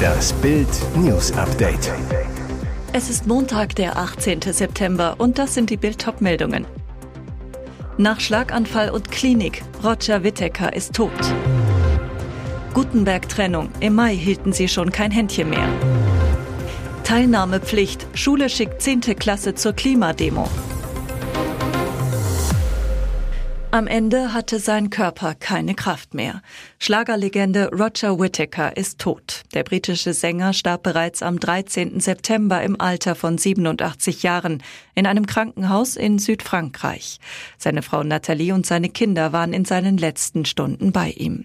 Das Bild News Update. Es ist Montag, der 18. September und das sind die Bild meldungen Nach Schlaganfall und Klinik, Roger Whittaker ist tot. Gutenberg-Trennung, im Mai hielten sie schon kein Händchen mehr. Teilnahmepflicht, Schule schickt 10. Klasse zur Klimademo. Am Ende hatte sein Körper keine Kraft mehr. Schlagerlegende Roger Whittaker ist tot. Der britische Sänger starb bereits am 13. September im Alter von 87 Jahren in einem Krankenhaus in Südfrankreich. Seine Frau Nathalie und seine Kinder waren in seinen letzten Stunden bei ihm.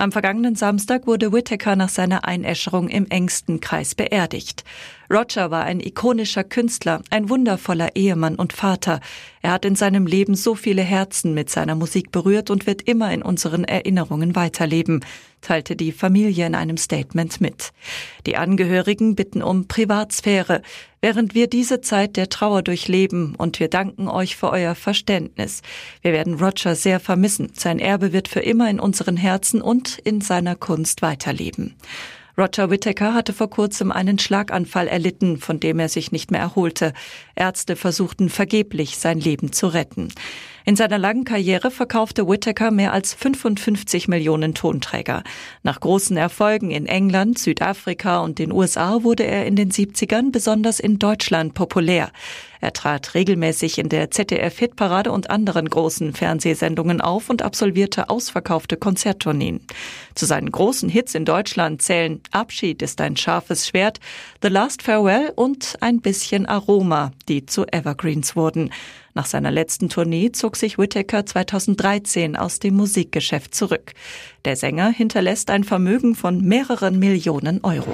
Am vergangenen Samstag wurde Whittaker nach seiner Einäscherung im engsten Kreis beerdigt. Roger war ein ikonischer Künstler, ein wundervoller Ehemann und Vater. Er hat in seinem Leben so viele Herzen mit seiner Musik berührt und wird immer in unseren Erinnerungen weiterleben, teilte die Familie in einem Statement mit. Die Angehörigen bitten um Privatsphäre, während wir diese Zeit der Trauer durchleben und wir danken euch für euer Verständnis. Wir werden Roger sehr vermissen. Sein Erbe wird für immer in unseren Herzen und in seiner Kunst weiterleben. Roger Whittaker hatte vor kurzem einen Schlaganfall erlitten, von dem er sich nicht mehr erholte. Ärzte versuchten vergeblich, sein Leben zu retten. In seiner langen Karriere verkaufte Whittaker mehr als 55 Millionen Tonträger. Nach großen Erfolgen in England, Südafrika und den USA wurde er in den 70ern besonders in Deutschland populär. Er trat regelmäßig in der ZDF-Hitparade und anderen großen Fernsehsendungen auf und absolvierte ausverkaufte Konzerttourneen. Zu seinen großen Hits in Deutschland zählen Abschied ist ein scharfes Schwert, The Last Farewell und ein bisschen Aroma, die zu Evergreens wurden. Nach seiner letzten Tournee zog sich Whittaker 2013 aus dem Musikgeschäft zurück. Der Sänger hinterlässt ein Vermögen von mehreren Millionen Euro.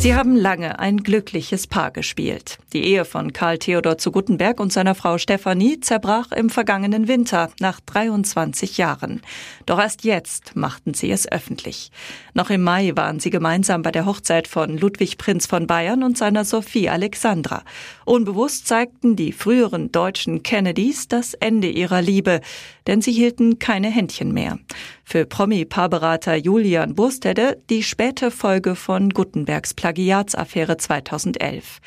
Sie haben lange ein glückliches Paar gespielt. Die Ehe von Karl Theodor zu Guttenberg und seiner Frau Stefanie zerbrach im vergangenen Winter nach 23 Jahren. Doch erst jetzt machten sie es öffentlich. Noch im Mai waren sie gemeinsam bei der Hochzeit von Ludwig Prinz von Bayern und seiner Sophie Alexandra. Unbewusst zeigten die früheren deutschen Kennedys das Ende ihrer Liebe, denn sie hielten keine Händchen mehr. Für Promi-Paarberater Julian Burstede die späte Folge von Guttenbergs Plagiatsaffäre 2011.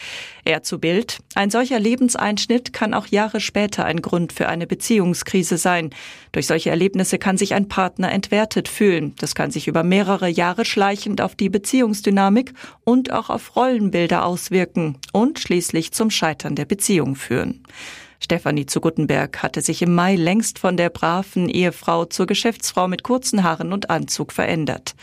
Er zu Bild, ein solcher Lebenseinschnitt kann auch Jahre später ein Grund für eine Beziehungskrise sein. Durch solche Erlebnisse kann sich ein Partner entwertet fühlen. Das kann sich über mehrere Jahre schleichend auf die Beziehungsdynamik und auch auf Rollenbilder auswirken und schließlich zum Scheitern der Beziehung führen. Stefanie zu Guttenberg hatte sich im Mai längst von der braven Ehefrau zur Geschäftsfrau mit kurzen Haaren und Anzug verändert.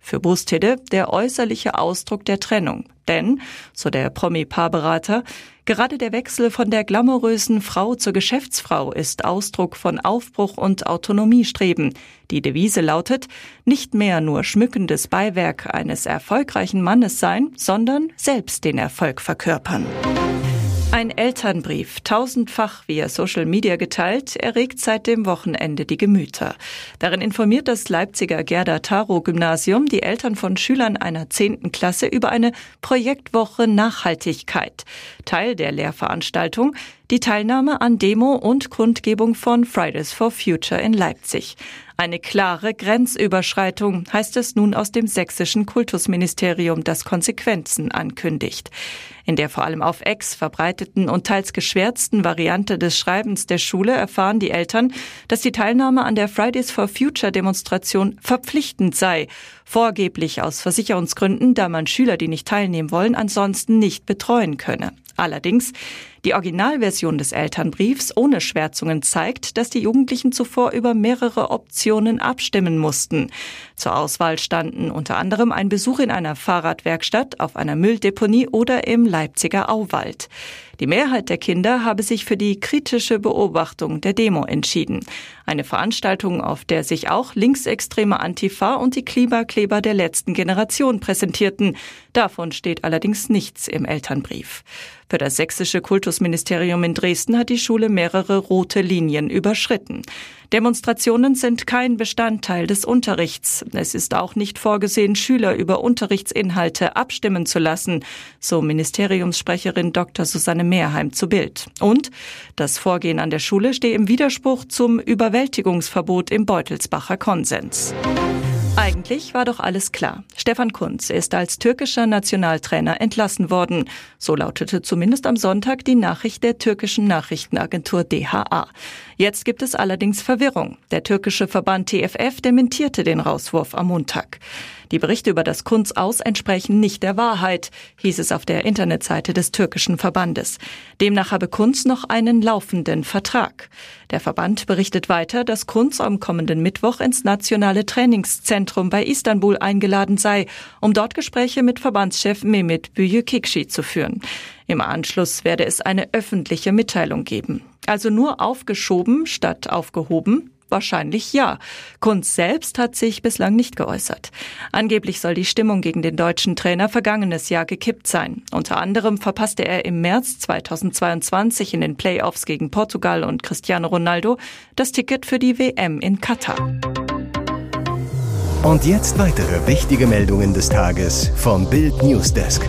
Für Brustede der äußerliche Ausdruck der Trennung. Denn, so der Promi-Paarberater, gerade der Wechsel von der glamourösen Frau zur Geschäftsfrau ist Ausdruck von Aufbruch und Autonomiestreben. Die Devise lautet, nicht mehr nur schmückendes Beiwerk eines erfolgreichen Mannes sein, sondern selbst den Erfolg verkörpern. Ein Elternbrief, tausendfach via Social Media geteilt, erregt seit dem Wochenende die Gemüter. Darin informiert das Leipziger Gerda Taro Gymnasium die Eltern von Schülern einer zehnten Klasse über eine Projektwoche Nachhaltigkeit. Teil der Lehrveranstaltung die Teilnahme an Demo und Kundgebung von Fridays for Future in Leipzig. Eine klare Grenzüberschreitung, heißt es nun aus dem sächsischen Kultusministerium, das Konsequenzen ankündigt. In der vor allem auf Ex verbreiteten und teils geschwärzten Variante des Schreibens der Schule erfahren die Eltern, dass die Teilnahme an der Fridays for Future Demonstration verpflichtend sei, vorgeblich aus Versicherungsgründen, da man Schüler, die nicht teilnehmen wollen, ansonsten nicht betreuen könne. Allerdings, die Originalversion des Elternbriefs ohne Schwärzungen zeigt, dass die Jugendlichen zuvor über mehrere Optionen abstimmen mussten. Zur Auswahl standen unter anderem ein Besuch in einer Fahrradwerkstatt, auf einer Mülldeponie oder im Leipziger Auwald. Die Mehrheit der Kinder habe sich für die kritische Beobachtung der Demo entschieden. Eine Veranstaltung, auf der sich auch linksextreme Antifa und die Klimakleber der letzten Generation präsentierten. Davon steht allerdings nichts im Elternbrief. Für das sächsische Kultusministerium in Dresden hat die Schule mehrere rote Linien überschritten. Demonstrationen sind kein Bestandteil des Unterrichts. Es ist auch nicht vorgesehen, Schüler über Unterrichtsinhalte abstimmen zu lassen, so Ministeriumssprecherin Dr. Susanne Mehrheim zu Bild. Und das Vorgehen an der Schule stehe im Widerspruch zum Überwältigungsverbot im Beutelsbacher Konsens. Eigentlich war doch alles klar. Stefan Kunz ist als türkischer Nationaltrainer entlassen worden. So lautete zumindest am Sonntag die Nachricht der türkischen Nachrichtenagentur DHA. Jetzt gibt es allerdings Verwirrung. Der türkische Verband TFF dementierte den Rauswurf am Montag. Die Berichte über das Kunz aus entsprechen nicht der Wahrheit, hieß es auf der Internetseite des türkischen Verbandes. Demnach habe Kunz noch einen laufenden Vertrag. Der Verband berichtet weiter, dass Kunz am kommenden Mittwoch ins nationale Trainingszentrum bei Istanbul eingeladen sei, um dort Gespräche mit Verbandschef Mehmet Büyükekşi zu führen. Im Anschluss werde es eine öffentliche Mitteilung geben. Also nur aufgeschoben statt aufgehoben? Wahrscheinlich ja. Kunz selbst hat sich bislang nicht geäußert. Angeblich soll die Stimmung gegen den deutschen Trainer vergangenes Jahr gekippt sein. Unter anderem verpasste er im März 2022 in den Playoffs gegen Portugal und Cristiano Ronaldo das Ticket für die WM in Katar. Und jetzt weitere wichtige Meldungen des Tages vom Bild Newsdesk.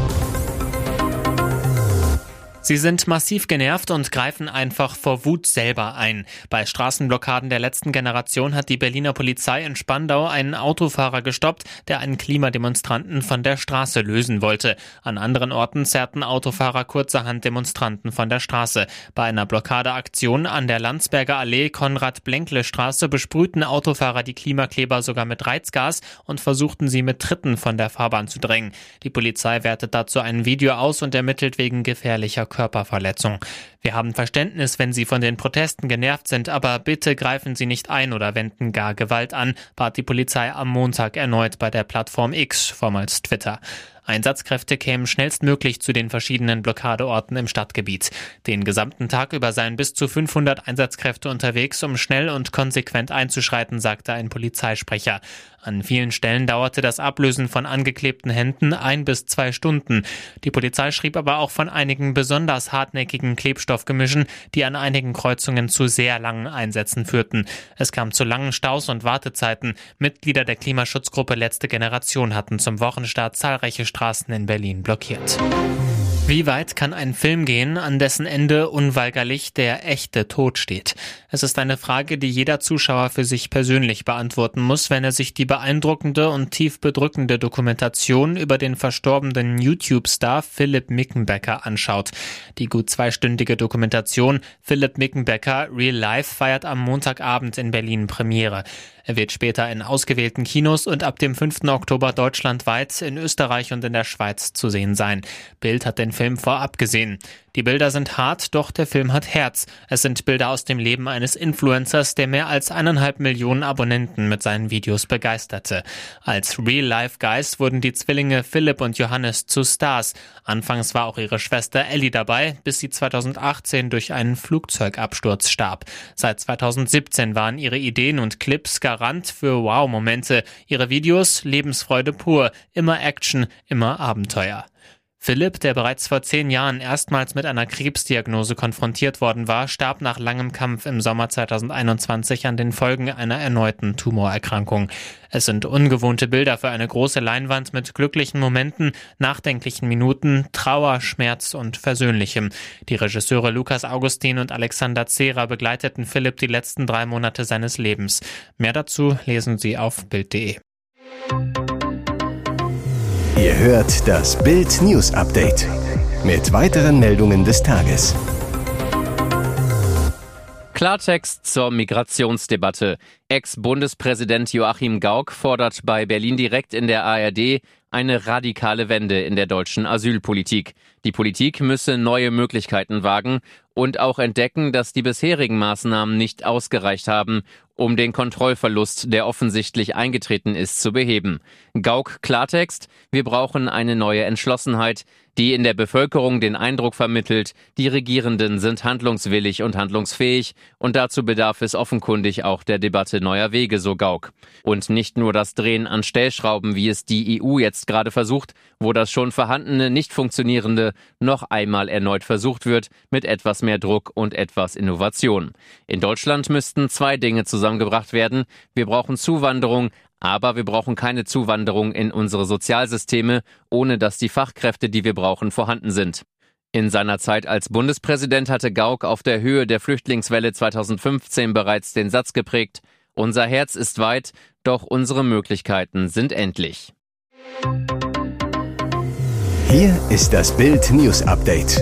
Sie sind massiv genervt und greifen einfach vor Wut selber ein. Bei Straßenblockaden der letzten Generation hat die Berliner Polizei in Spandau einen Autofahrer gestoppt, der einen Klimademonstranten von der Straße lösen wollte. An anderen Orten zerrten Autofahrer kurzerhand Demonstranten von der Straße. Bei einer Blockadeaktion an der Landsberger Allee Konrad-Blenkle Straße besprühten Autofahrer die Klimakleber sogar mit Reizgas und versuchten sie mit Tritten von der Fahrbahn zu drängen. Die Polizei wertet dazu ein Video aus und ermittelt wegen gefährlicher Körperverletzung. Wir haben Verständnis, wenn Sie von den Protesten genervt sind, aber bitte greifen Sie nicht ein oder wenden gar Gewalt an, bat die Polizei am Montag erneut bei der Plattform X, vormals Twitter. Einsatzkräfte kämen schnellstmöglich zu den verschiedenen Blockadeorten im Stadtgebiet. Den gesamten Tag über seien bis zu 500 Einsatzkräfte unterwegs, um schnell und konsequent einzuschreiten, sagte ein Polizeisprecher. An vielen Stellen dauerte das Ablösen von angeklebten Händen ein bis zwei Stunden. Die Polizei schrieb aber auch von einigen besonders hartnäckigen Klebstoffgemischen, die an einigen Kreuzungen zu sehr langen Einsätzen führten. Es kam zu langen Staus und Wartezeiten. Mitglieder der Klimaschutzgruppe Letzte Generation hatten zum Wochenstart zahlreiche Straßen in Berlin blockiert. Wie weit kann ein Film gehen, an dessen Ende unweigerlich der echte Tod steht? Es ist eine Frage, die jeder Zuschauer für sich persönlich beantworten muss, wenn er sich die beeindruckende und tief bedrückende Dokumentation über den verstorbenen YouTube-Star Philipp Mickenbecker anschaut. Die gut zweistündige Dokumentation Philipp Mickenbecker Real Life feiert am Montagabend in Berlin Premiere. Er wird später in ausgewählten Kinos und ab dem 5. Oktober deutschlandweit in Österreich und in der Schweiz zu sehen sein. Bild hat den Film vorab gesehen. Die Bilder sind hart, doch der Film hat Herz. Es sind Bilder aus dem Leben eines Influencers, der mehr als eineinhalb Millionen Abonnenten mit seinen Videos begeisterte. Als Real-Life-Guys wurden die Zwillinge Philipp und Johannes zu Stars. Anfangs war auch ihre Schwester Ellie dabei, bis sie 2018 durch einen Flugzeugabsturz starb. Seit 2017 waren ihre Ideen und Clips Garant für Wow-Momente. Ihre Videos Lebensfreude pur, immer Action, immer Abenteuer. Philipp, der bereits vor zehn Jahren erstmals mit einer Krebsdiagnose konfrontiert worden war, starb nach langem Kampf im Sommer 2021 an den Folgen einer erneuten Tumorerkrankung. Es sind ungewohnte Bilder für eine große Leinwand mit glücklichen Momenten, nachdenklichen Minuten, Trauer, Schmerz und Versöhnlichem. Die Regisseure Lukas Augustin und Alexander Zera begleiteten Philipp die letzten drei Monate seines Lebens. Mehr dazu lesen Sie auf Bild.de. Ihr hört das Bild News Update mit weiteren Meldungen des Tages. Klartext zur Migrationsdebatte. Ex-Bundespräsident Joachim Gauck fordert bei Berlin direkt in der ARD eine radikale Wende in der deutschen Asylpolitik. Die Politik müsse neue Möglichkeiten wagen und auch entdecken, dass die bisherigen Maßnahmen nicht ausgereicht haben, um den Kontrollverlust, der offensichtlich eingetreten ist, zu beheben. Gauck Klartext, wir brauchen eine neue Entschlossenheit, die in der Bevölkerung den Eindruck vermittelt, die Regierenden sind handlungswillig und handlungsfähig und dazu bedarf es offenkundig auch der Debatte neuer Wege, so Gauck. Und nicht nur das Drehen an Stellschrauben, wie es die EU jetzt gerade versucht, wo das schon vorhandene, nicht funktionierende noch einmal erneut versucht wird, mit etwas mehr Druck und etwas Innovation. In Deutschland müssten zwei Dinge zusammengebracht werden. Wir brauchen Zuwanderung, aber wir brauchen keine Zuwanderung in unsere Sozialsysteme, ohne dass die Fachkräfte, die wir brauchen, vorhanden sind. In seiner Zeit als Bundespräsident hatte Gauck auf der Höhe der Flüchtlingswelle 2015 bereits den Satz geprägt, Unser Herz ist weit, doch unsere Möglichkeiten sind endlich. Hier ist das Bild News Update.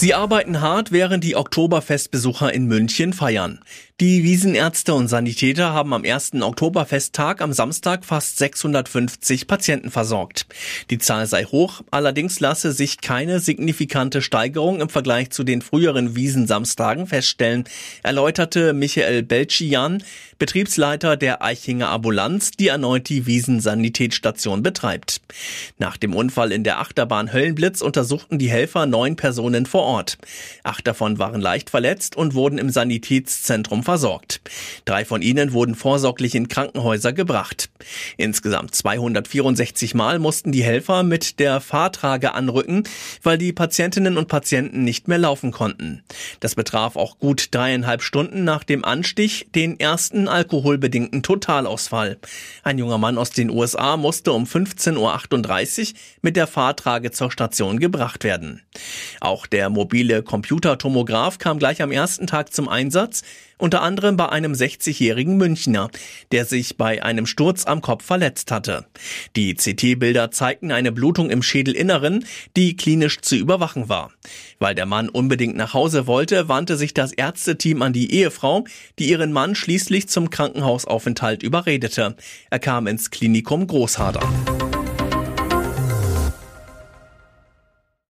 Sie arbeiten hart, während die Oktoberfestbesucher in München feiern. Die Wiesenärzte und Sanitäter haben am ersten Oktoberfesttag am Samstag fast 650 Patienten versorgt. Die Zahl sei hoch, allerdings lasse sich keine signifikante Steigerung im Vergleich zu den früheren Wiesensamstagen feststellen, erläuterte Michael Belchian, Betriebsleiter der Eichinger Ambulanz, die erneut die Wiesensanitätsstation betreibt. Nach dem Unfall in der Achterbahn Höllenblitz untersuchten die Helfer neun Personen vor Ort. Acht davon waren leicht verletzt und wurden im Sanitätszentrum versorgt. Drei von ihnen wurden vorsorglich in Krankenhäuser gebracht. Insgesamt 264 Mal mussten die Helfer mit der Fahrtrage anrücken, weil die Patientinnen und Patienten nicht mehr laufen konnten. Das betraf auch gut dreieinhalb Stunden nach dem Anstich den ersten alkoholbedingten Totalausfall. Ein junger Mann aus den USA musste um 15.38 Uhr mit der Fahrtrage zur Station gebracht werden. Auch der mobile Computertomograph kam gleich am ersten Tag zum Einsatz unter anderem bei einem 60-jährigen Münchner, der sich bei einem Sturz am Kopf verletzt hatte. Die CT-Bilder zeigten eine Blutung im Schädelinneren, die klinisch zu überwachen war. Weil der Mann unbedingt nach Hause wollte, wandte sich das Ärzteteam an die Ehefrau, die ihren Mann schließlich zum Krankenhausaufenthalt überredete. Er kam ins Klinikum Großharder.